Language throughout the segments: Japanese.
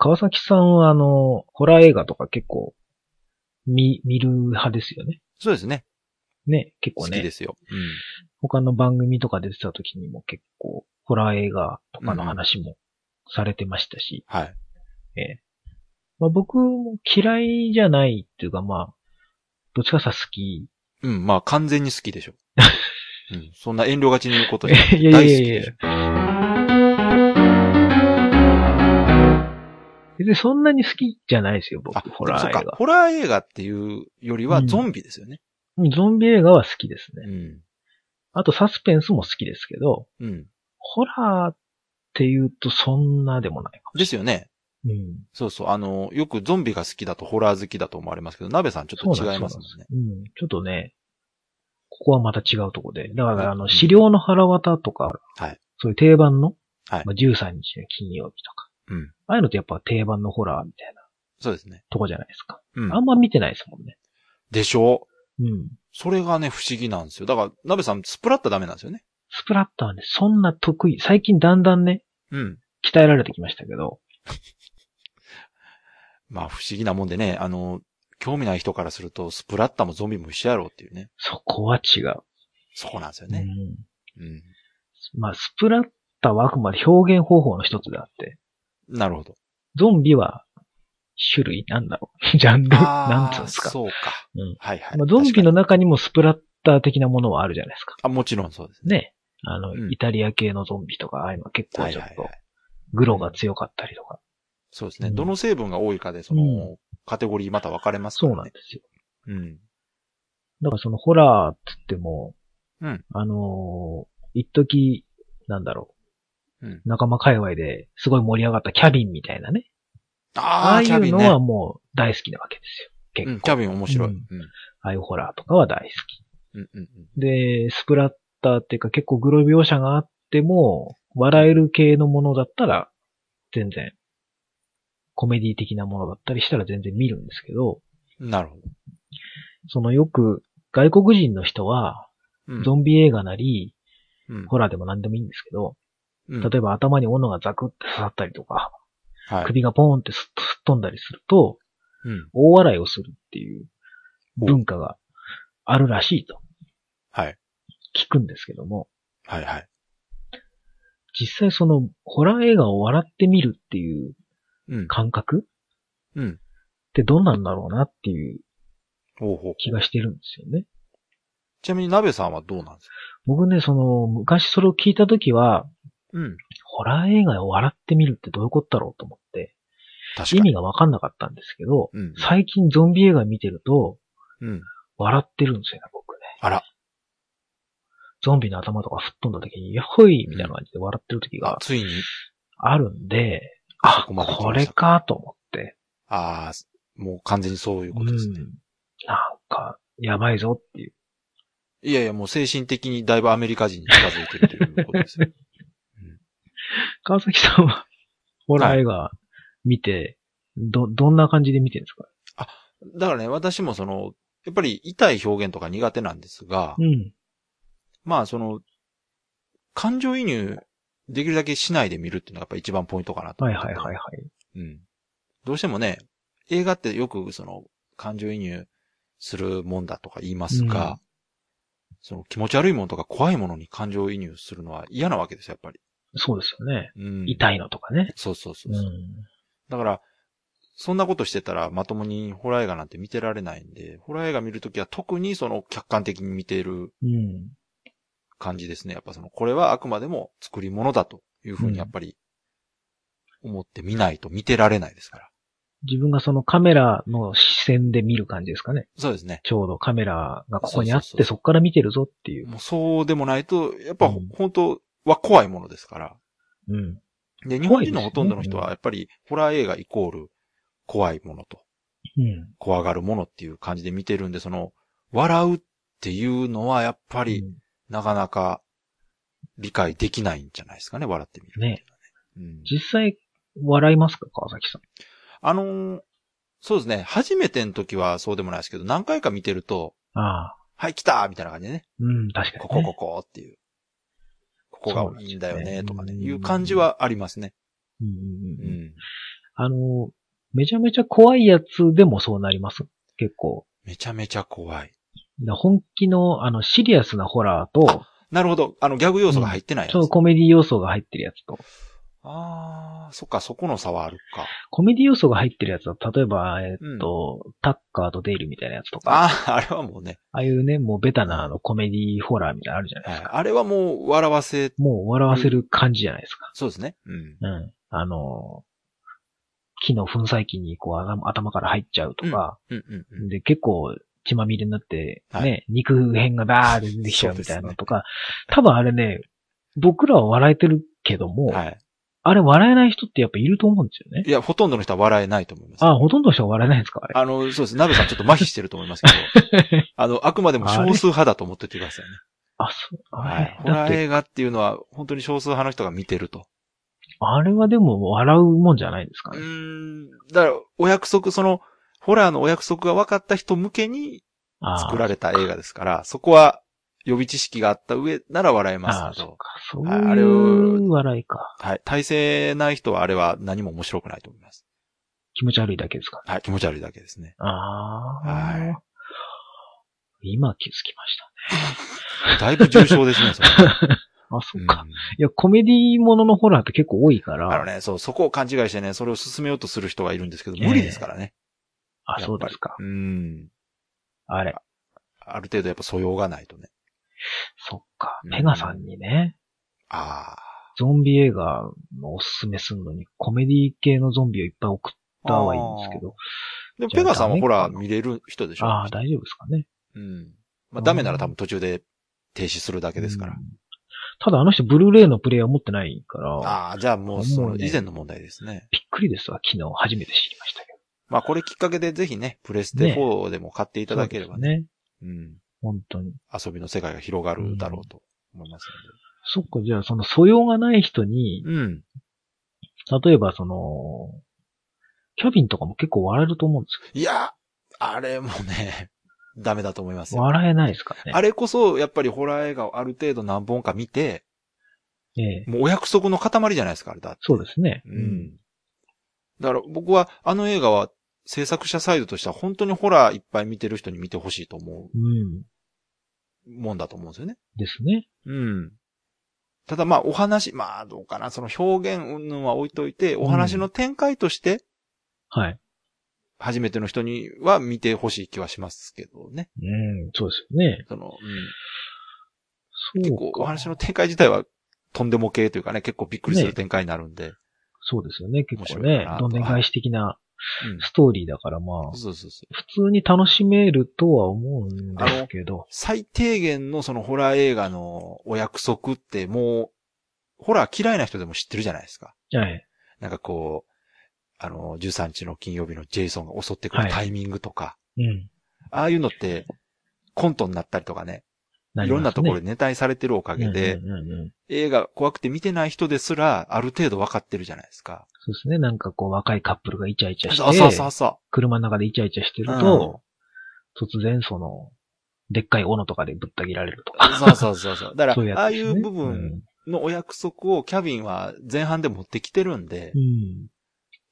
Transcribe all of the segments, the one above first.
川崎さんはあの、ホラー映画とか結構、見、見る派ですよね。そうですね。ね、結構ね。好きですよ。他の番組とか出てた時にも結構、ホラー映画とかの話もされてましたし、うん。はい。ええまあ、僕も嫌いじゃないっていうか、まあ、どっちかさ好き。うん、まあ完全に好きでしょ。うん。そんな遠慮がちに言うことじゃなくていやいやいやいやでしょ。で、そんなに好きじゃないですよ、僕、あ、ホラー映画。ホラー映画っていうよりはうんゾンビですよね。うんゾンビ映画は好きですね。うん。あとサスペンスも好きですけど、うん。ホラーって言うとそんなでもないかもしですよね。うん。そうそう。あの、よくゾンビが好きだとホラー好きだと思われますけど、鍋さんちょっと違いますもんね。うん。ちょっとね、ここはまた違うとこで。だから、あの、うん資料の腹渡とか、はいそういう定番の、はいまあ、13日の金曜日とか、うん。ああいうのってやっぱ定番のホラーみたいなそうですね。とこじゃないですか。うんあ。んま見てないですもんね。でしょううん。それがね、不思議なんですよ。だから、鍋さん、スプラッタダメなんですよね。スプラッターはね、そんな得意、最近だんだんね、うん。鍛えられてきましたけど、まあ、不思議なもんでね、あの、興味ない人からすると、スプラッタもゾンビも一緒やろうっていうね。そこは違う。そうなんですよね。うん。うん。まあ、スプラッターはあくまで表現方法の一つであって、なるほど。ゾンビは種類なんだろう。ジャンルなんつうんあですか。そうか。うんはいはい。まあ、ゾンビの中にもスプラッター的なものはあるじゃないですか。あ、もちろんそうですね。ね。あの、うんイタリア系のゾンビとか、ああいうのは結構ちょっとグロが強かったりとか。そうですね。うんどの成分が多いかで、その、うカテゴリーまた分かれますかそうらね。なんですよ。うん。だからそのホラーって言っても、うんあのー一時なんだろう。うん仲間界隈ですごい盛り上がったキャビンみたいなね。あああ、あいうの。はもう大好きなわけですよ。結構。うん、キャビン面白い。ううんん。ああいうホラーとかは大好き。うん、うん、うん。で、スプラッターっていうか結構グロ描写があっても、笑える系のものだったら、全然、コメディ的なものだったりしたら全然見るんですけど、なるほど。そのよく外国人の人は、うん。ゾンビ映画なり、うんホラーでも何でもいいんですけど、うん例えば頭に斧がザクって刺さったりとか、はい。首がポーンってすっ飛んだりすると、うん。大笑いをするっていう文化があるらしいとはい。聞くんですけども、はい、はい。実際そのホラー映画を笑ってみるっていううん。感覚うん。ってどんなんだろうなっていう。気がしてるんですよね。ちなみに、鍋さんはどうなんですか？僕ね、その、昔それを聞いたときは、うん。ホラー映画を笑ってみるってどういうことだろうと思って、確かに。意味がわかんなかったんですけど、うん。最近ゾンビ映画見てると、うん。笑ってるんですよね、僕ね。あら。ゾンビの頭とか吹っ飛んだ時に、やっほいみたいな感じで笑ってる時が、あついに。あるんで、あ、そここれかと思って。ああ、もう完全にそういうことですね。うんなんか、やばいぞっていう。いやいや、もう精神的にだいぶアメリカ人に近づいてるということですよ。川崎さんは、ホラー映画見て、ど、どんな感じで見てるんですか？だからね、私もその、やっぱり痛い表現とか苦手なんですが、うん。まあその、感情移入できるだけしないで見るっていうのがやっぱ一番ポイントかなとはい。はいはいはい。うん。どうしてもね、映画ってよくその、感情移入するもんだとか言いますが、うんその気持ち悪いものとか怖いものに感情移入するのは嫌なわけですよ、やっぱり。そうですよね。うん。痛いのとかね。そうそうそうそう、うん。だから、そんなことしてたらまともにホラー映画なんて見てられないんで、ホラー映画見るときは特にその客観的に見ているうん。感じですね。やっぱその、これはあくまでも作り物だというふうにやっぱり思って見ないと見てられないですから。自分がそのカメラの視線で見る感じですかね。そうですね。ちょうどカメラがここにあって、そこから見てるぞっていう。もうそうでもないと、やっぱうん本当は怖いものですから。うん。で、日本人のほとんどの人はやっぱりホラー映画イコール怖いものとうん。怖がるものっていう感じで見てるんで、その、笑うっていうのはやっぱりうんなかなか理解できないんじゃないですかね、笑ってみるっていうのはね。うん、実際、笑いますか川崎さん？あのーそうですね。初めての時はそうでもないですけど、何回か見てると、ああ。はい、来たみたいな感じでね。うん、確かに、ね。ここ、ここっていう。ここがいいんだよね、とかね。いう感じはありますね。うんうんううん。ん。あの、めちゃめちゃ怖いやつでもそうなります？結構。めちゃめちゃ怖い。だ本気の、あの、シリアスなホラーと、なるほど。あの、ギャグ要素が入ってないやつ。そう、コメディ要素が入ってるやつと。ああ、そっか、そこの差はあるか。コメディ要素が入ってるやつは、例えば、えっと、タッカーとデイルみたいなやつとか。ああ、あれはもうね。あいうね、もうベタなあのコメディホラーみたいなのあるじゃないですか。はい、あれはもう笑わせ。もう笑わせる感じじゃないですか。そうですね。うん。うん。あの、木の粉砕機にこう頭から入っちゃうとか。うん、うん、うん。で、結構血まみれになって、ね、はい、肉片がバーって出てきちゃうみたいなのとか、ね、多分あれね、僕らは笑えてるけども、はい、あれ笑えない人ってやっぱいると思うんですよね。いや、ほとんどの人は笑えないと思います。あ、ほとんどの人は笑えないんですか？あれ。あの、そうです。鍋さんちょっと麻痺してると思いますけど、あの、あくまでも少数派だと思っててくださいね。あそう。はい。ホラー映画っていうのは本当に少数派の人が見てると。あれはでも笑うもんじゃないですかね。うん。だから、お約束、その、ホラーのお約束が分かった人向けに作られた映画ですから、そこは予備知識があった上なら笑えますけど。そうか。そういう笑いか。はい。体制ない人はあれは何も面白くないと思います。気持ち悪いだけですか？はい、気持ち悪いだけですね。ああ。はい。今気づきましたね。だいぶ重症ですね、それ。あ、そっか、うん。いや、コメディもののホラーって結構多いから。あのね、そう、そこを勘違いしてね、それを進めようとする人がいるんですけど、無理ですからね。あ、そうですか。うん。あれ。ある程度やっぱ素養がないとね。そっか。ペガさんにね。ああ。ゾンビ映画のおすすめするのに、コメディ系のゾンビをいっぱい送ったはいいんですけど。でもペガさんはほら、見れる人でしょ？ああ、大丈夫ですかね。うん。まあダメなら多分途中で停止するだけですから。ただあの人ブルーレイのプレイヤー持ってないから。ああ、じゃあもうその以前の問題ですね。びっくりですわ。昨日初めて知りましたけど。まあこれきっかけでぜひね、プレステ4でも買っていただければね。ねうん。本当に。遊びの世界が広がるだろうと思いますので。そっか、じゃあその素養がない人に、うん。例えばその、キャビンとかも結構笑えると思うんですよ。いや、あれもね、ダメだと思いますよ。笑えないですかね。あれこそ、やっぱりホラー映画をある程度何本か見て、ええ。もうお約束の塊じゃないですか、あれだって。そうですね。うん。だから僕はあの映画は制作者サイドとしては本当にホラーいっぱい見てる人に見てほしいと思う。うん。もんだと思うんですよね。ですね。うん。ただまあお話、まあどうかな、その表現云々は置いといて、お話の展開として、はい。初めての人には見てほしい気はしますけどね。うん、そうですよね。その、うん。結構お話の展開自体はとんでも系というかね、結構びっくりする展開になるんで。ね、そうですよね、結構ね。どんでん返し的なストーリーだからまあ、そうそうそう普通に楽しめるとは思うんですけど。最低限のそのホラー映画のお約束ってもう、ホラー嫌いな人でも知ってるじゃないですか。はい。なんかこう、あの、13日の金曜日のジェイソンが襲ってくるタイミングとか。はい、うん。ああいうのって、コントになったりとかね。ねいろんなところでネタにされてるおかげで、映画怖くて見てない人ですら、ある程度分かってるじゃないですか。そうですね。なんかこう、若いカップルがイチャイチャして、そうそうそう車の中でイチャイチャしてると、うん、突然その、でっかい斧とかでぶった切られるとか。そうそうそうそう。だから、ううね、ああいう部分のお約束をキャビンは前半で持ってきてるんで、うん、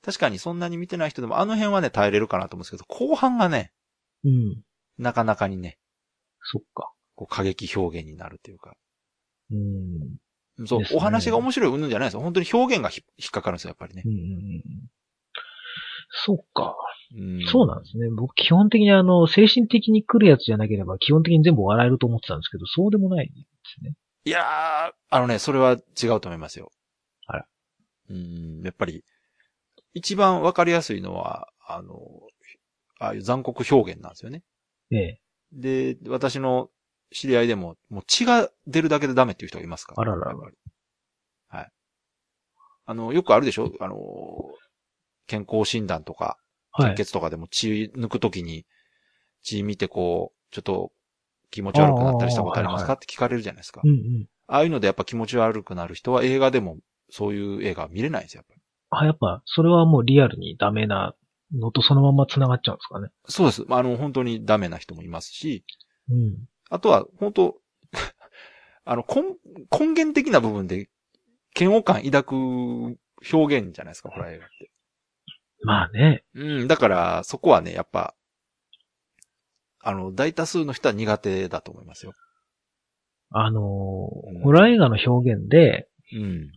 確かにそんなに見てない人でもあの辺はね、耐えれるかなと思うんですけど、後半がね、うん、なかなかにね、そっか。こう過激表現になるというか。うん。そう、ね、お話が面白いうんじゃないですよ。本当に表現が引っかかるんですよ、やっぱりね。うん。そっか。うん、そうなんですね。僕、基本的にあの、精神的に来るやつじゃなければ、基本的に全部笑えると思ってたんですけど、そうでもないですね。いやー、あのね、それは違うと思いますよ。あら。うん、やっぱり、一番わかりやすいのは、あの、ああいう残酷表現なんですよね。ええ。で、私の知り合いでも、もう血が出るだけでダメっていう人がいますから。あららら。はい。あの、よくあるでしょ？あの、健康診断とか、献血とかでも血抜くときに、血見てこう、ちょっと気持ち悪くなったりしたことありますか？って聞かれるじゃないですか。うんうん。ああいうのでやっぱ気持ち悪くなる人は映画でもそういう映画見れないんですよ、やっぱり。あ、やっぱ、それはもうリアルにダメなのとそのまま繋がっちゃうんですかね。そうです。あの、本当にダメな人もいますし、うん。あとは、本当 あの、根、根源的な部分で、嫌悪感抱く表現じゃないですか、ホラー映画って。まあね。うん、だから、そこはね、やっぱ、あの、大多数の人は苦手だと思いますよ。あのーうんホラー映画の表現で、うん。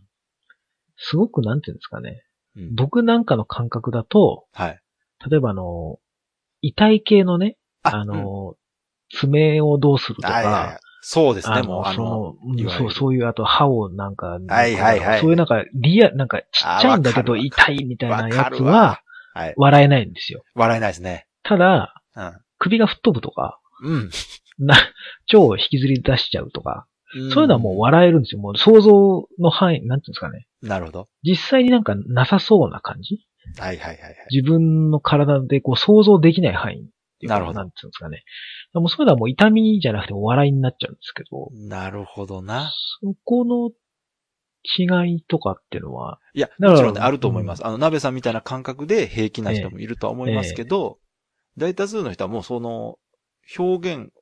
すごくなんていうんですかね。うん、僕なんかの感覚だと、はい。例えばあのー遺体系のね、あのー爪をどうするとはいはいはいか、そうですね、あもう、あの、その、うそう、いう、あと歯をなんか、はいはいはいそういうなんか、リア、なんかちっちゃいんだけど痛いみたいなわやつは、はい。笑えないんですよ。笑えないですね。ただ、うん。首が吹っ飛ぶとか、うん。な、腸を引きずり出しちゃうとか、んそういうのはもう笑えるんですよ。もう想像の範囲、なんていうんですかね。なるほど。実際になんかなさそうな感じ？はいはいはいはい。自分の体でこう想像できない範囲っていうかなるほどなんていうんですかね。でもそういうのはもう痛みじゃなくてお笑いになっちゃうんですけど、なるほどな。そこの違いとかっていうのは、いや、もちろんね、あると思います。あの、鍋さんみたいな感覚で平気な人もいるとは思いますけど、大多数の人はもうその、表現、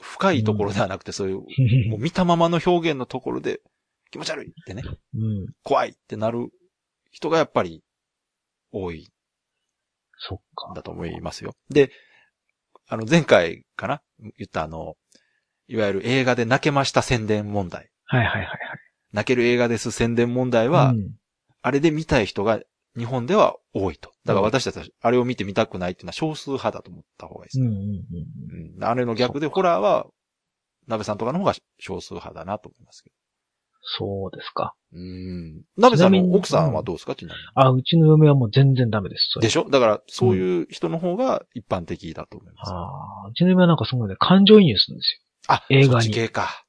深いところではなくて、そういう、もう見たままの表現のところで、気持ち悪いってね、うん。怖いってなる人がやっぱり多いそっかん。だと思いますよ。で、あの、前回かな？言ったあの、いわゆる映画で泣けました宣伝問題。はいはいはいはい。泣ける映画です宣伝問題は、うんあれで見たい人が日本では多いと。だから私たちはあれを見てみたくないっていうのは少数派だと思った方がいいですね。うんうんうん。うん。あれの逆でホラーは、鍋さんとかの方が少数派だなと思いますけそうですか。ど。うん。鍋さんの奥さんはどうですか？ちなみに。あ、うちの嫁はもう全然ダメです。でしょ？だから、そういう人の方が一般的だと思います。ああ、うちの嫁はなんかすごいね、感情移入するんですよ。あ、映画に系か。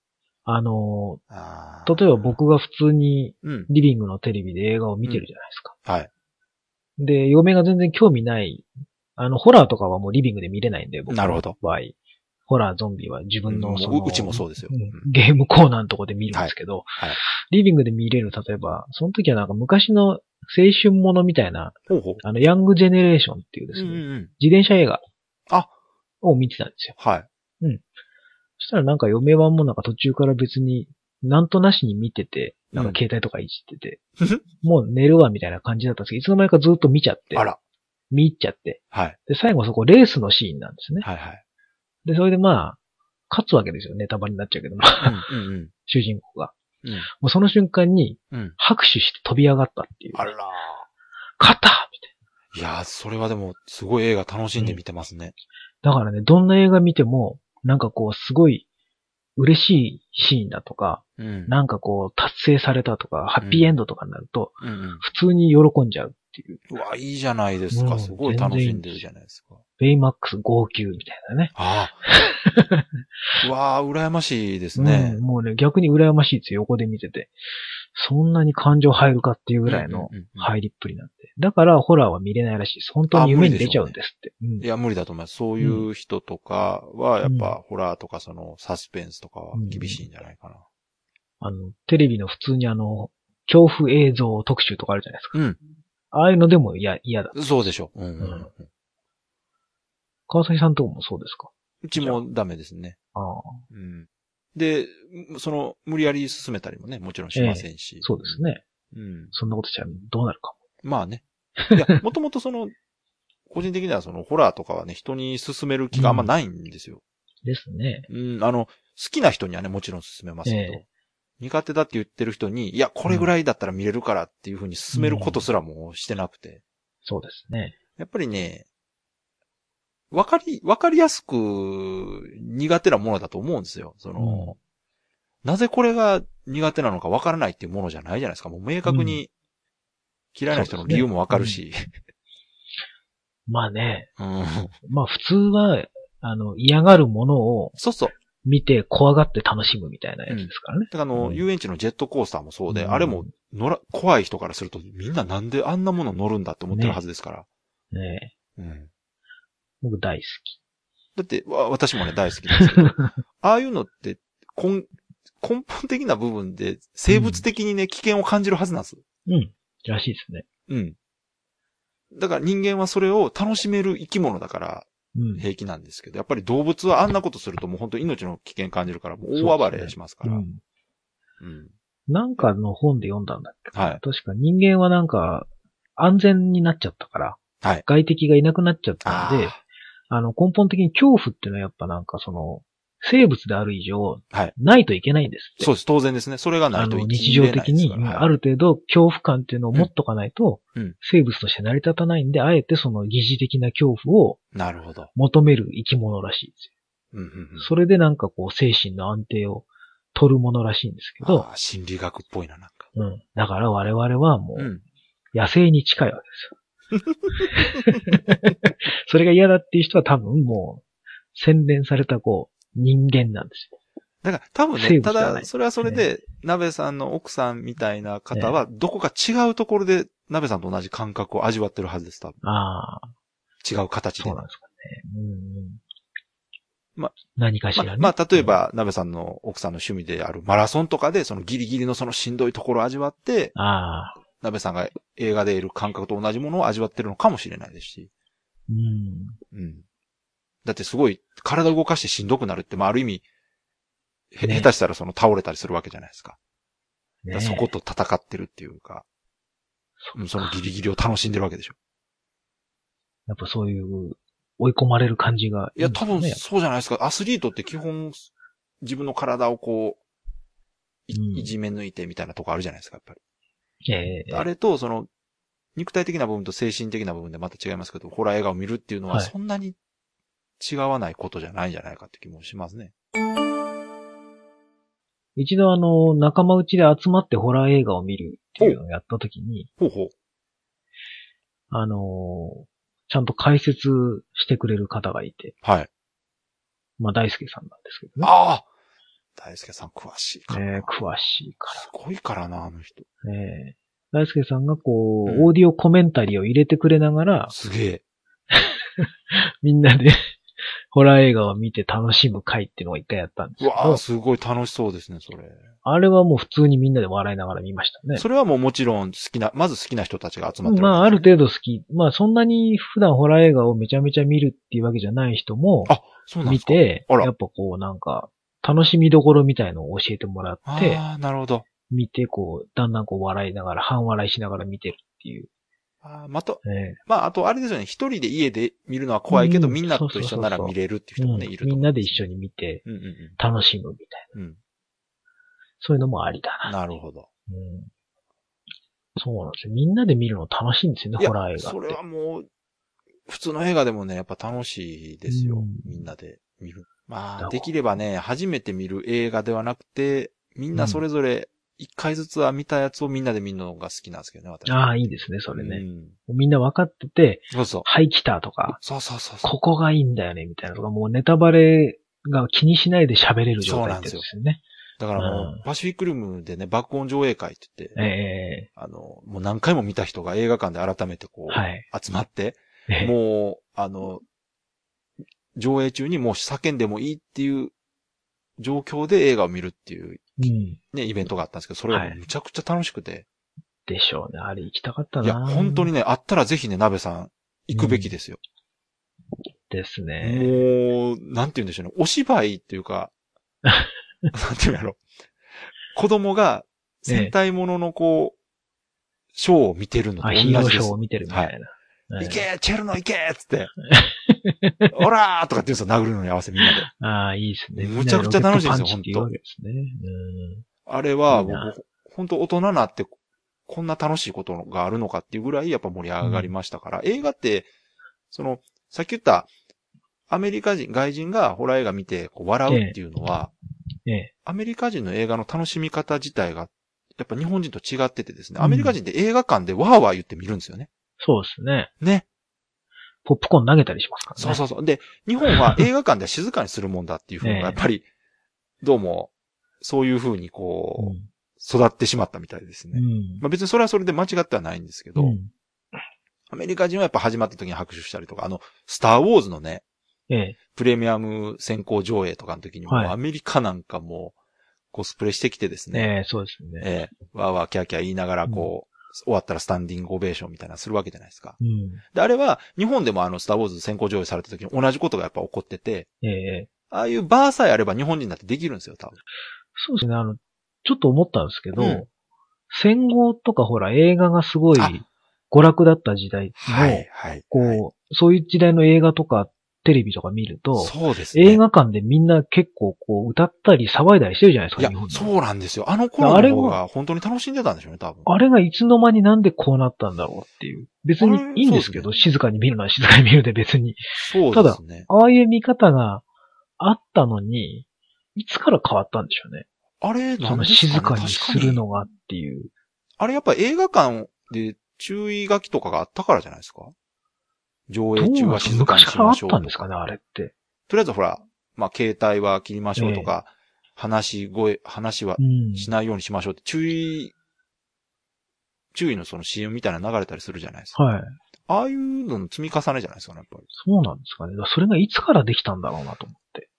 あのあー、例えば、僕が普通にうん。リビングのテレビで映画を見てるじゃないですか。はい。で、嫁が全然興味ない、あの、ホラーとかはもうリビングで見れないんで、僕のなるほど場合。ホラー、ゾンビは自分のその、うんううちもそうですよんうんゲームコーナーのとこで見るんですけど、はいはいリビングで見れる、例えば、その時はなんか昔の青春ものみたいな、ほうほう。あの、ヤングジェネレーションっていうですね、うんうんうん。自転車映画。あを見てたんですよ。はい。そしたらなんか嫁はもうなんか途中から別に、なんとなしに見てて、なんかうん携帯とかいじってて、もう寝るわみたいな感じだったんですけど、いつの間にかずっと見ちゃって、あら。見入っちゃって、はい。で、最後そこレースのシーンなんですね。はいはい。で、それでまあ、勝つわけですよ。ネタバレになっちゃうけど、まあ、うんうんうん。主人公が。うん。もうその瞬間にうん。拍手して飛び上がったっていう。あら。勝ったみたいいやー、それはでも、すごい映画楽しんで見てますね。な。だからね、どんな映画見ても、なんかこう、すごい嬉しいシーンだとか、うん。なんかこう、達成されたとか、ハッピーエンドとかになると、うんうん。普通に喜んじゃうっていう。うわ、いいじゃないですか。うんすごい楽しんでるじゃないですか。ベイマックス号泣みたいなね。ああ。うわあ、羨ましいですねうん。もうね、逆に羨ましいですよ、横で見てて。そんなに感情入るかっていうぐらいの入りっぷりなんで。だから、ホラーは見れないらしいです。本当に夢に出ちゃうんですって。うんいや、無理だと思います。そういう人とかは、やっぱ、ホラーとか、その、サスペンスとかは厳しいんじゃないかな。あの、テレビの普通にあの、恐怖映像特集とかあるじゃないですか。うん。ああいうのでも嫌、嫌だ。そうでしょう。うんうんうんうん川崎さんとこもそうですか？うちもダメですね。ああ、うん。で、その、無理やり進めたりもね、もちろんしませんし。そうですね。うん。そんなことしちゃどうなるかまあね。いや、もともとその、個人的にはその、ホラーとかはね、人に勧める気があんまないんですよ。も。ですね。うん、あの、好きな人にはね、もちろん勧めますけど、え苦手だって言ってる人に、いや、これぐらいだったら見れるからっていうふうに勧めることすらもうしてなくて。そうですね。やっぱりね、わかり、わかりやすく苦手なものだと思うんですよ。その、なぜこれが苦手なのかわからないっていうものじゃないじゃないですか。もう明確に嫌いな人の理由もわかるし。まあね、うん。まあ普通は、あの、嫌がるものをそうそう。見て怖がって楽しむみたいなやつですからね。だからあの、うん遊園地のジェットコースターもそうで、うんあれも乗ら、怖い人からするとみんななんであんなもの乗るんだって思ってるはずですから。ねうん。僕大好き。だって、わ私もね、大好きですけど、ああいうのって、根、根本的な部分で、生物的にね、危険を感じるはずなんです。うん。らしいですね。うん。だから人間はそれを楽しめる生き物だからうん。平気なんですけど、やっぱり動物はあんなことするともう本当に命の危険感じるから、もう大暴れしますから。うん。うん。なんかの本で読んだんだっけ？はい。確か人間はなんか、安全になっちゃったから、はい。外敵がいなくなっちゃったんで、ああの、根本的に恐怖っていうのはやっぱなんかその、生物である以上、はいないといけないんですって。そうです。当然ですね。それがないあの、と生き日常的に、ある程度恐怖感っていうのを持っとかないと、うんうん生物として成り立たないんで、あえてその疑似的な恐怖をなるほど。求める生き物らしいですうんうんうんよ。それでなんかこう、精神の安定を取るものらしいんですけど、あー心理学っぽいな、なんか。うん。だから我々はもう、うん。野生に近いわけですよ。それが嫌だっていう人は多分もう、洗練されたこう、人間なんですよ。だから多分ね、ただ、それはそれで、鍋さんの奥さんみたいな方は、どこか違うところで、鍋さんと同じ感覚を味わってるはずです、多分。ああ、違う形でね。そうなんですかね。うんうん。ま何かしらね。まあ、まあ、例えば、鍋さんの奥さんの趣味であるマラソンとかで、そのギリギリのそのしんどいところを味わって、ああ、鍋さんが映画で得る感覚と同じものを味わってるのかもしれないですし。うん。うん。だってすごい、体動かしてしんどくなるって、まあ、ある意味、下手したらその倒れたりするわけじゃないですか。だねからそこと戦ってるっていうか、うんそのギリギリを楽しんでるわけでしょ。やっぱそういう、追い込まれる感じがいや、多いいんですかね、分そうじゃないですか。アスリートって基本、自分の体をこう、いうんいじめ抜いてみたいなとこあるじゃないですか、やっぱり。ええあれと、その、肉体的な部分と精神的な部分でまた違いますけど、ホラー映画を見るっていうのははいそんなに違わないことじゃないんじゃないかって気もしますね。一度あの、仲間内で集まってホラー映画を見るっていうのをやった時に、ほうほう。あのーちゃんと解説してくれる方がいて、はい。まあ大輔さんなんですけどね。ああ大輔さん詳しいからな。えー詳しいかすごいからな、あの人。ら。えー大輔さんがこう、うんオーディオコメンタリーを入れてくれながら、すげえ。みんなでホラー映画を見て楽しむ会っていうのを一回やったんですけどうわあ、すごい楽しそうですね、それ。あれはもう普通にみんなで笑いながら見ましたね。それはもうもちろん好きな、まず好きな人たちが集まってまあ、ある程程度好き。まあ、そんなに普段ホラー映画をめちゃめちゃ見るっていうわけじゃない人も、あ、そうなんですか見て、あらやっぱこうなんか、楽しみどころみたいのを教えてもらって、ああ、なるほど。見て、こう、だんだんこう笑いながら、半笑いしながら見てるっていう。あーまた、えまあ、あとあれですよね。一人で家で見るのは怖いけど、うんみんなと一緒なら見れるっていう人もね、いると思う。みんなで一緒に見て、うんうん楽しむみたいな。うん。うん。そういうのもありだな。なるほど。うん、そうなんですよ。みんなで見るの楽しいんですよね、ホラー映画って。それはもう、普通の映画でもね、やっぱ楽しいですよ。うんみんなで見る。まあ、できればね、初めて見る映画ではなくて、みんなそれぞれ一回ずつは見たやつをみんなで見るのが好きなんですけどね、私。ああ、いいですね、それね。うんみんな分かってて、そうそう。はい、来たとか、そうそうそうそう。ここがいいんだよね、みたいなとか、もうネタバレが気にしないで喋れる状態ってやつですよね。だからもう、うんパシフィックルームでね、爆音上映会って言って、ええあの、もう何回も見た人が映画館で改めてこう、はい。集まって、ええもう、あの、上映中にもう叫んでもいいっていう状況で映画を見るっていううん。ね、イベントがあったんですけど、それがもうむちゃくちゃ楽しくて。でしょうね。あれ行きたかったな。いや、本当にね、あったらぜひね、鍋さん、行くべきですよ。ですね。もう、なんて言うんでしょうね。お芝居っていうか、なんていうんやろ。子供が戦隊もののこう、ショーを見てるのとあ、ヒーロー。ショーを見てるみたいな。行けチェルノ行けっつって。オラーとかって言うんですよ、殴るのに合わせみんなで。ああ、いいですね。むちゃくちゃ楽しいですよみんなでロケットパンチって言うわけですね。うんあれは僕、本当大人になって、こんな楽しいことがあるのかっていうぐらいやっぱ盛り上がりましたから、映画って、その、さっき言った、アメリカ人、外人がホラー映画見てこう笑うっていうのは、ええ。アメリカ人の映画の楽しみ方自体が、やっぱ日本人と違っててですね、アメリカ人って映画館でワーワー言って見るんですよね。そうですね。ね。ポップコーン投げたりしますからね。そうそうそう。で、日本は映画館では静かにするもんだっていうふうが、ええやっぱり、どうも、そういうふうにこう、うん。育ってしまったみたいですね。うん。まあ別にそれはそれで間違ってはないんですけど、うんアメリカ人はやっぱ始まった時に拍手したりとか、あの、スターウォーズのね、ええ。プレミアム先行上映とかの時にも、はいアメリカなんかもう、コスプレしてきてですね、ええ、そうですね。ええわーわーキャーキャー言いながらこう、終わったらスタンディングオベーションみたいなのするわけじゃないですか。うん。で、あれは、日本でもあの、スターウォーズ先行上映された時に同じことがやっぱ起こってて、ええ。ああいうバーさえあれば日本人だってできるんですよ、多分。そうですね。あの、ちょっと思ったんですけど、うん戦後とかほら映画がすごいあ、娯楽だった時代の、はい、はい。こう、そういう時代の映画とかテレビとか見ると、そうですね。映画館でみんな結構こう歌ったり騒いだりしてるじゃないですか、いやそうなんですよ。あの頃の方が本当に楽しんでたんでしょうね、多分。あれがいつの間になんでこうなったんだろうっていう。別にいいんですけど、あれ静かに見るのは静かに見るで別に。そうですね。ああいう見方があったのに、いつから変わったんでしょうね。あれ、そのなんですかね静かにするのがっていう。あれやっぱ映画館で注意書きとかがあったからじゃないですか？上映中は静かにしましょうとか。たんですかね、あれって。とりあえずほら、まあ、携帯は切りましょうとか、話し声、話はうん。しないようにしましょうって、注意、注意のその CM みたいなの流れたりするじゃないですか。はい。ああいうのの積み重ねじゃないですかね、やっぱり。そうなんですかね。それがいつからできたんだろうなと思って。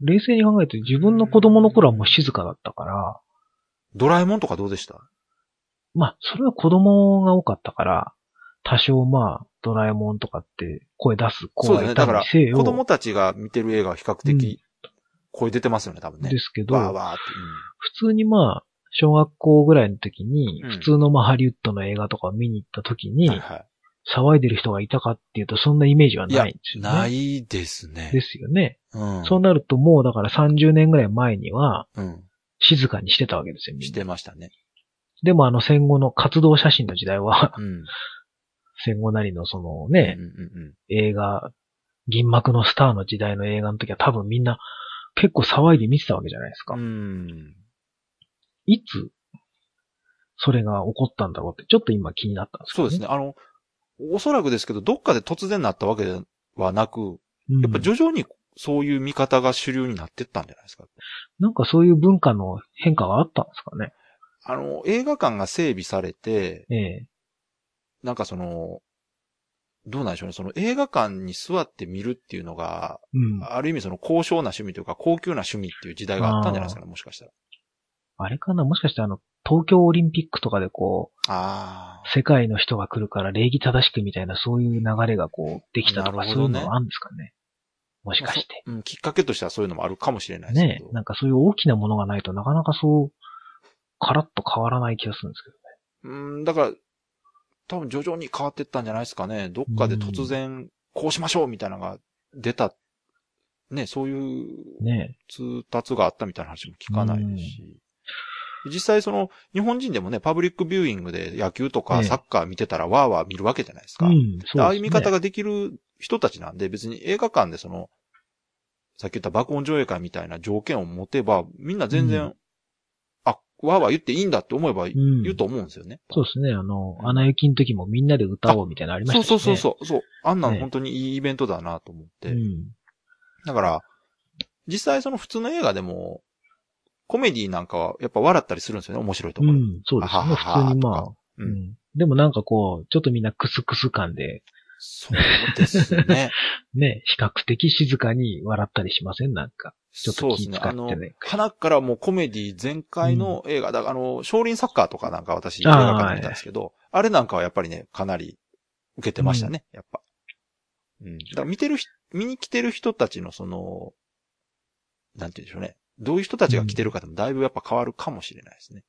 冷静に考えて自分の子供の頃はもう静かだったから、ドラえもんとかどうでした？まあ、それは子供が多かったから、多少まあ、ドラえもんとかって声出す子そうですね。がいただから、にせよ、子供たちが見てる映画は比較的、声出てますよね、多分ね。ですけど、わーわーって。普通にまあ、小学校ぐらいの時に、うん普通のまあハリウッドの映画とかを見に行った時に、うんはいは騒いでる人がいたかっていうと、そんなイメージはいないんですい。よね。ないですね。ですよね。うん。そうなるともうだから30年ぐらい前には、うん。静かにしてたわけですよ、みしんな。てましたね。でもあの戦後の活動写真の時代は、うん。戦後なりのそのうんね、うんうん。映画、銀幕のスターの時代の映画の時は多分みんな結構騒いで見てたわけじゃないですか。うん。いつ、それが起こったんだろうって、ちょっと今気になったんですけど、そうですね。。あの、おそらくですけど、どっかで突然なったわけではなく、うんやっぱ徐々にそういう見方が主流になってったんじゃないですか。なんかそういう文化の変化があったんですかね。あの、映画館が整備されて、ええ。なんかその、どうなんでしょうね。その映画館に座って見るっていうのが、うん。ある意味その高尚な趣味というか高級な趣味っていう時代があったんじゃないですかね、もしかしたら。あれかな？もしかしてあの、東京オリンピックとかでこう、ああ。世界の人が来るから礼儀正しくみたいなそういう流れがこう、できたとか、ねそういうのがあるんですかね？もしかして。うん、きっかけとしてはそういうのもあるかもしれないですけど。ねなんかそういう大きなものがないとなかなかそう、カラッと変わらない気がするんですけどね。うん、だから、多分徐々に変わってったんじゃないですかね。どっかで突然、こうしましょうみたいなのが出た、ね、そういうね通達があったみたいな話も聞かないですし。実際その、日本人でもね、パブリックビューイングで野球とええかサッカー見てたらわーわー見るわけじゃないですか。うん、すね。ああいう見方ができる人たちなんで、別に映画館でその、さっき言った爆音上映会みたいな条件を持てば、みんな全然、わーわー言っていいんだって思えばうん言うと思うんですよね。そうですね。あの、うんアナ雪の時もみんなで歌おうみたいなのありましたね。そうそうそう。そう。あんなのね本当にいいイベントだなと思って。うん。だから、実際その普通の映画でも、コメディなんかはやっぱ笑ったりするんですよね、面白いところ。うん、そうですね。あははは普通にまあ、とううんん。でもなんかこう、ちょっとみんなクスクス感で、そうですね。ね、比較的静かに笑ったりしません？なんか。ちょっと気そうですね。あの使ってね、花からもうコメディ全開の映画だ、あの、少林サッカーとかなんか私映画館で見たんですけど、あれなんかはやっぱりね、かなり受けてましたね、やっぱ。うん。だから見てる人、見に来てる人たちのその、なんて言うんでしょうね。どういう人たちが来てるかでもだいぶやっぱ変わるかもしれないですね。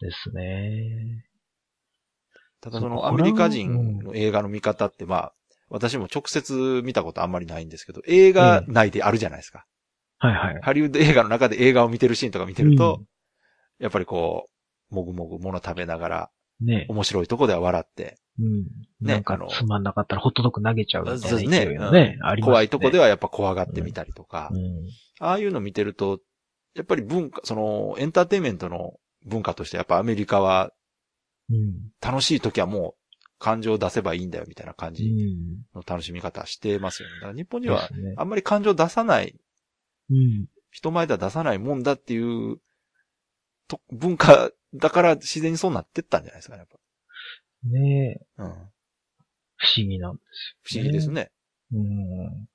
ですね。ただそのアメリカ人の映画の見方ってまあ、私も直接見たことあんまりないんですけど、映画内であるじゃないですか。はいはい。ハリウッド映画の中で映画を見てるシーンとか見てると、うんやっぱりこう、もぐもぐ物食べながら、ね。面白いとこでは笑って、うん。ねなんかつまんなかったらホットドッグ投げちゃうみたいなねのね、うん。怖いとこではやっぱ怖がってみたりとか、うん。ああいうの見てると、やっぱり文化、その、エンターテインメントの文化としてやっぱアメリカはうん。楽しい時はもう感情を出せばいいんだよみたいな感じうん。の楽しみ方してますよね。だから日本人は。あんまり感情出さない、うん。人前では出さないもんだっていうと文化だから自然にそうなってったんじゃないですかね、やっねえ、ぱ。うん。不思議なんですよ、不思議です。ね。うん。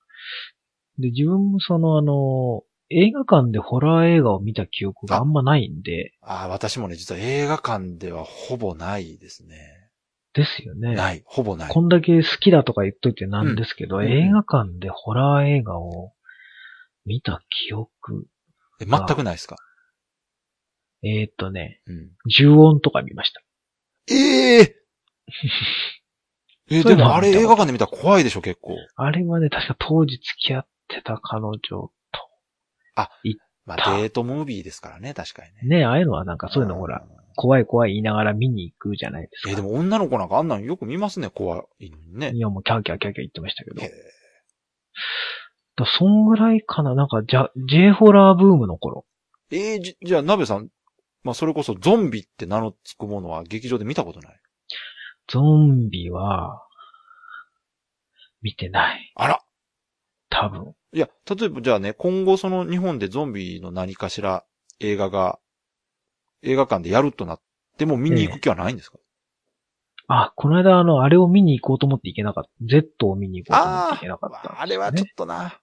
で、自分もそのあの、映画館でホラー映画を見た記憶があんまないんで、ああ、私もね、実は映画館ではほぼないですね。ですよね。ない、ほぼない。こんだけ好きだとか言っといてなんですけど、うん映画館でホラー映画を見た記憶、え全くないですか？えーっとね、うん。重音とか見ました。えええ、そういうのはでもあれ映画館で見たら怖いでしょ、結構。あれはね、確か当時付き合ってた彼女と、まあ、たデートムービーですからね、確かにね。ね、ああいうのはなんかそういうのほら、ん。怖い怖い言いながら見に行くじゃないですか。え、でも女の子なんかあんなのよく見ますね、怖いのにねい。や、もうキャーキャーキャーキャー言ってましたけど。へだえそんぐらいかな、なんか、じゃ、J ホラーブームの頃。えーじ、じゃあ、鍋さん、まあ、それこそゾンビって名の付くものは劇場で見たことない？ゾンビは、見てない。あら多分。いや、例えばじゃあね、今後その日本でゾンビの何かしら映画が、映画館でやるとなっても見に行く気はないんですか、あ、この間あの、あれを見に行こうと思って行けなかった。Z を見に行こうと思って行けなかったんですよね、あれはちょっとな。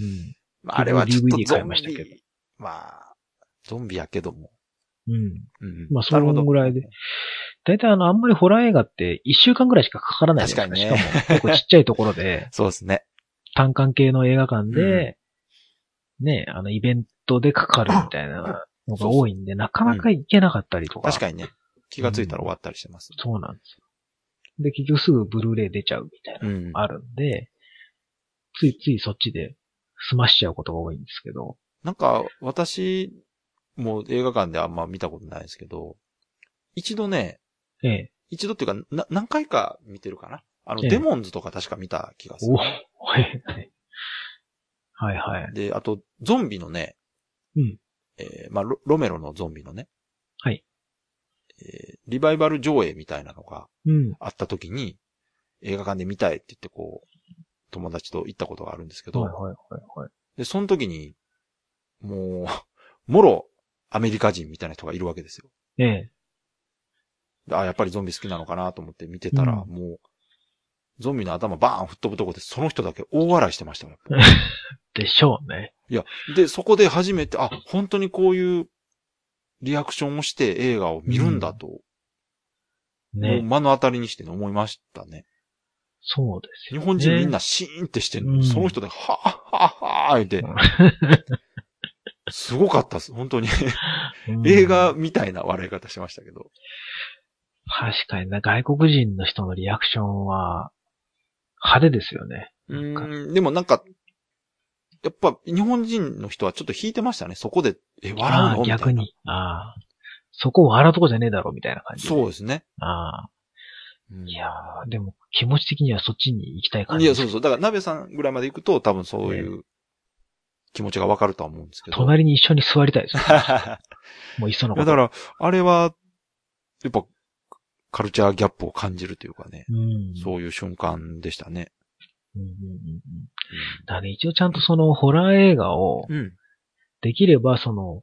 うん。まあ、あれはちょっと DVD ゾン買いましたけどビ。まあ、ゾンビやけども。うん。うん。まあそのぐらいで。大体あの、あんまりホラー映画って一週間ぐらいしかかからないですか。確かにねしかも結構ちっちゃいところで、そうですね。単館系の映画館で、ね、あの、イベントでかかるみたいなのが多いんで、なかなか行けなかったりとか。確かにね。気がついたら終わったりしてます。そうなんですよ。で、結局すぐブルーレイ出ちゃうみたいなうんの。があるんで、ついついそっちで済ましちゃうことが多いんですけど。なんか、私も映画館であんま見たことないですけど、一度ね、ええ。一度っていうか、な、何回か見てるかな？あの、ええデモンズとか確か見た気がするお。はいはい。はいはい。で、あと、ゾンビのね、うん。えーまあロ、ロメロのゾンビのね、はい。えーリバイバル上映みたいなのがうん。あった時に、映画館で見たいって言ってこう、友達と行ったことがあるんですけど、はいはいはいはい。で、その時に、もう、もろ、アメリカ人みたいな人がいるわけですよ。ええ。であ、やっぱりゾンビ好きなのかなと思って見てたら、うんもう、ゾンビの頭バーン吹っ飛ぶとこで、その人だけ大笑いしてましたよ。やっぱでしょうね。いや、で、そこで初めて、あ、本当にこういうリアクションをして映画を見るんだと、もうね。目の当たりにしてね思いましたね。そうです日よ、ね。本人みんなシーンってしてんのに、うんその人で、はぁ、はぁ、はぁ、言って、すごかったです。本当に。うん映画みたいな笑い方してましたけど。確かにな、外国人の人のリアクションは、派手ですよね。うーん、でもなんか、やっぱ日本人の人はちょっと引いてましたね。そこで、え、笑うの？みたいな。逆に。ああ。そこ笑うとこじゃねえだろ、みたいな感じで。そうですね。ああ。うんいやーでも気持ち的にはそっちに行きたい感じ。いや、そうそう。だから、鍋さんぐらいまで行くと、多分そういう気持ちがわかるとは思うんですけど。隣に一緒に座りたいですよ。い もういっそのこと。やだから、あれは、やっぱ、カルチャーギャップを感じるというかね。うん。そういう瞬間でしたね。うんうんうんうん。だからね、一応ちゃんとそのホラー映画を。できればその、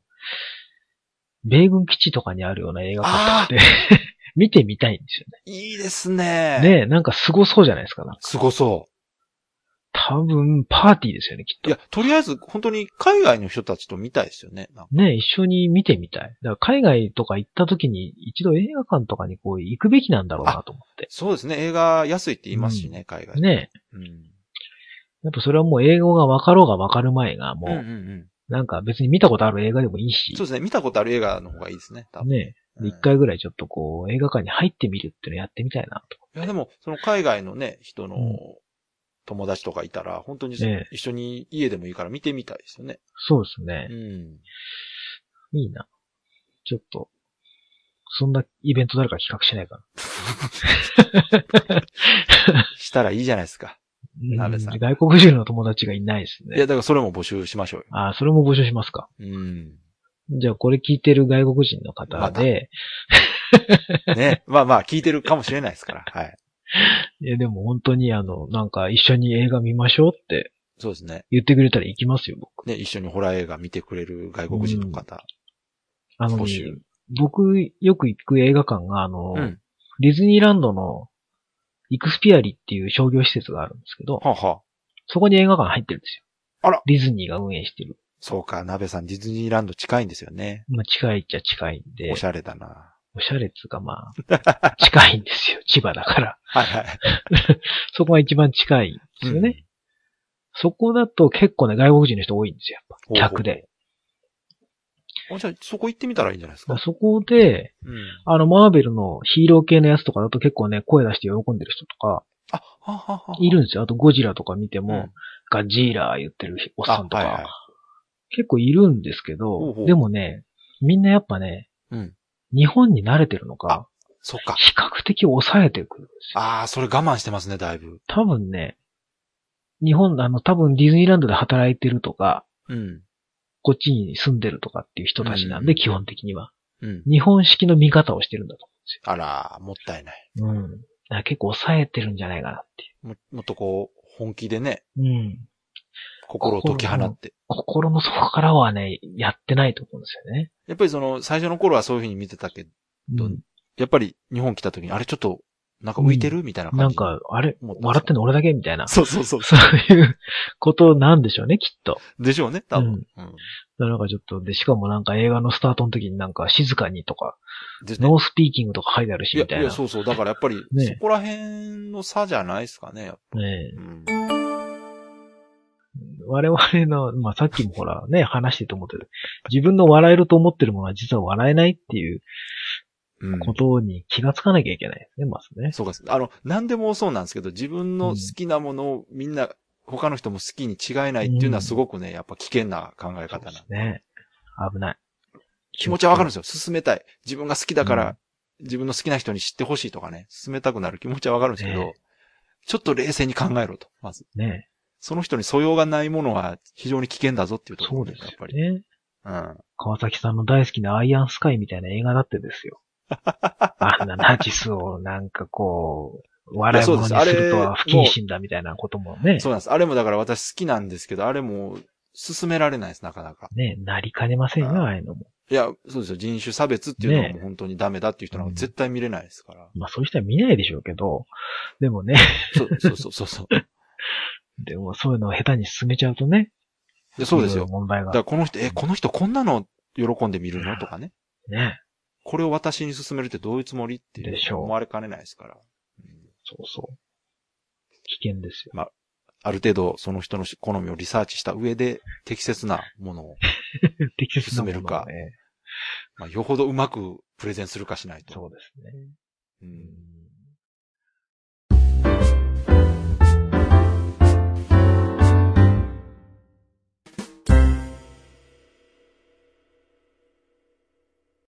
米軍基地とかにあるような映画館とかで見てみたいんですよいいですね。ね。ねなんか凄そうじゃないですか。なんかすごそ多分、パーティーですよね、きっう。いと。や、とりあえず、本当に海外の人たちと見たいですよね。なんかね一緒に見てみたい。だから海外とか行った時に一度映画館とかにこう行くべきなんだろうなと思って。そうですね。映画安いって言いますしね、海外。。ねうん。やっぱそれはもう英語が分かろうが分かる前がもう、うんうんうん。なんか別に見たことある映画でもいいしそう、ですね。見たことある映画の方がいいですね。多分。ねうん一回ぐらいちょっとこう映画館に入ってみるっていうのやってみたいなと。いや、でも、その海外のね、人のうん友達とかいたら、本当にええ一緒に家でもいいから見てみたいですよね。そうですねう。ん。いいな。ちょっと、そんなイベント誰か企画しないか したらいいじゃないですか。な。鍋さんうん外国人の友達がいないですいや、ね。だからそれも募集しましょうよ。あ、それも募集しますか。うん。じゃあこれ聞いてる外国人の方で、ね。まあまあ、聞いてるかもしれないですから。はい。いやでも本当にあの、なんか一緒に映画見ましょうってそうですね。言ってくれたら行きますよ、僕。ね、一緒にホラー映画見てくれる外国人の方。あのね僕よく行く映画館があの、うん。ディズニーランドのイクスピアリっていう商業施設があるんですけど、はあはあ。そこに映画館入ってるんですよ。あらディズニーが運営してる。そうか、鍋さんディズニーランド近いんですよね。まあ近いっちゃ近いんで、おしゃれだな。おしゃれっつうかまあ、近いんですよ。千葉だから。はいはい。そこが一番近いんですよね。そこだと結構ね、外国人の人多いんですよ。やっぱ客で。あ、じゃあ、そこ行ってみたらいいんじゃないですか？そこで、うん。あの、マーベルのヒーロー系のやつとかだと結構ね、声出して喜んでる人とか、あ、ははは。いるんですよ。あとゴジラとか見ても、うんガジーラー言ってるおっさんとか、あはいはい結構いるんですけど、ほうほうでもね、みんなやっぱね、うん。日本に慣れてるのか、そっか。比較的抑えてくるんですよ。ああ、それ我慢してますね、だいぶ。多分ね、日本、あの、多分ディズニーランドで働いてるとか、うん。こっちに住んでるとかっていう人たちなんで、うん基本的には。うん。日本式の見方をしてるんだとあら、もったいない。思うんですよ。うん。だから結構抑えてるんじゃないかなっていももっとこう、本気でね、う。うん。心を解き放って。心の底からはね、やってないと思うんですよね。やっぱりその、最初の頃はそういうふうに見てたけど、うんやっぱり日本来た時に、あれちょっと、なんか浮いてる、みたいな感じ。なん、か、あれ？笑ってんの俺だけ？みたいな。そうそうそう。そういうことなんでしょうね、きっと。でしょうね、多分。うん。なんかちょっと、で、しかもなんか映画のスタートの時になんか静かにとか、ね。 no speaking とか書いてあるし、いや、いや、みたいな。そうそう。だからやっぱり、ねそこら辺の差じゃないですかね、やっぱねえうん。我々の、まあ、さっきもほらね、話してて思ってる。自分の笑えると思ってるものは実は笑えないっていううんことに気がつかなきゃいけないですね、まずね。そうかです。あの、何でもそうなんですけど、自分の好きなものをみんな、他の人も好きに違いないっていうのはすごくね、やっぱ危険な考え方なんで。ね。危ない。気持ちはわかるんですよ。進めたい。自分が好きだかうんら、自分の好きな人に知ってほしいとかね、進めたくなる気持ちはわかるんですけどね、ちょっと冷静に考えろと、まず。ね。その人に素養がないものは非常に危険だぞっていうところそうですよやっぱり。ね。うん。川崎さんの大好きなアイアンスカイみたいな映画だってですよ。あんなナチスをなんかこう、笑い物にするとは不謹慎だみたいなこともね。そうなんです。あれもだから私好きなんですけど、あれも進められないです、なかなか。ね、なりかねませんよ、あーああいうのも。いや、そうですよ。人種差別っていうのはねもう本当にダメだっていう人なんか絶対見れないですから。まあそういう人は見ないでしょうけど、でもね、そうそうそうそうそう。でもそういうのを下手に進めちゃうとね。でそうですよ。問題がだから。この人、え、この人こんなの喜んで見るのとかね。ね。これを私に勧めるってどういうつもりっていうでしょう思われかねないですから。うんそうそう。危険ですよ。ある程度その人の好みをリサーチした上で適切なものを、進めるかまあ、よほどうまくプレゼンするかしないと。そうですね。うん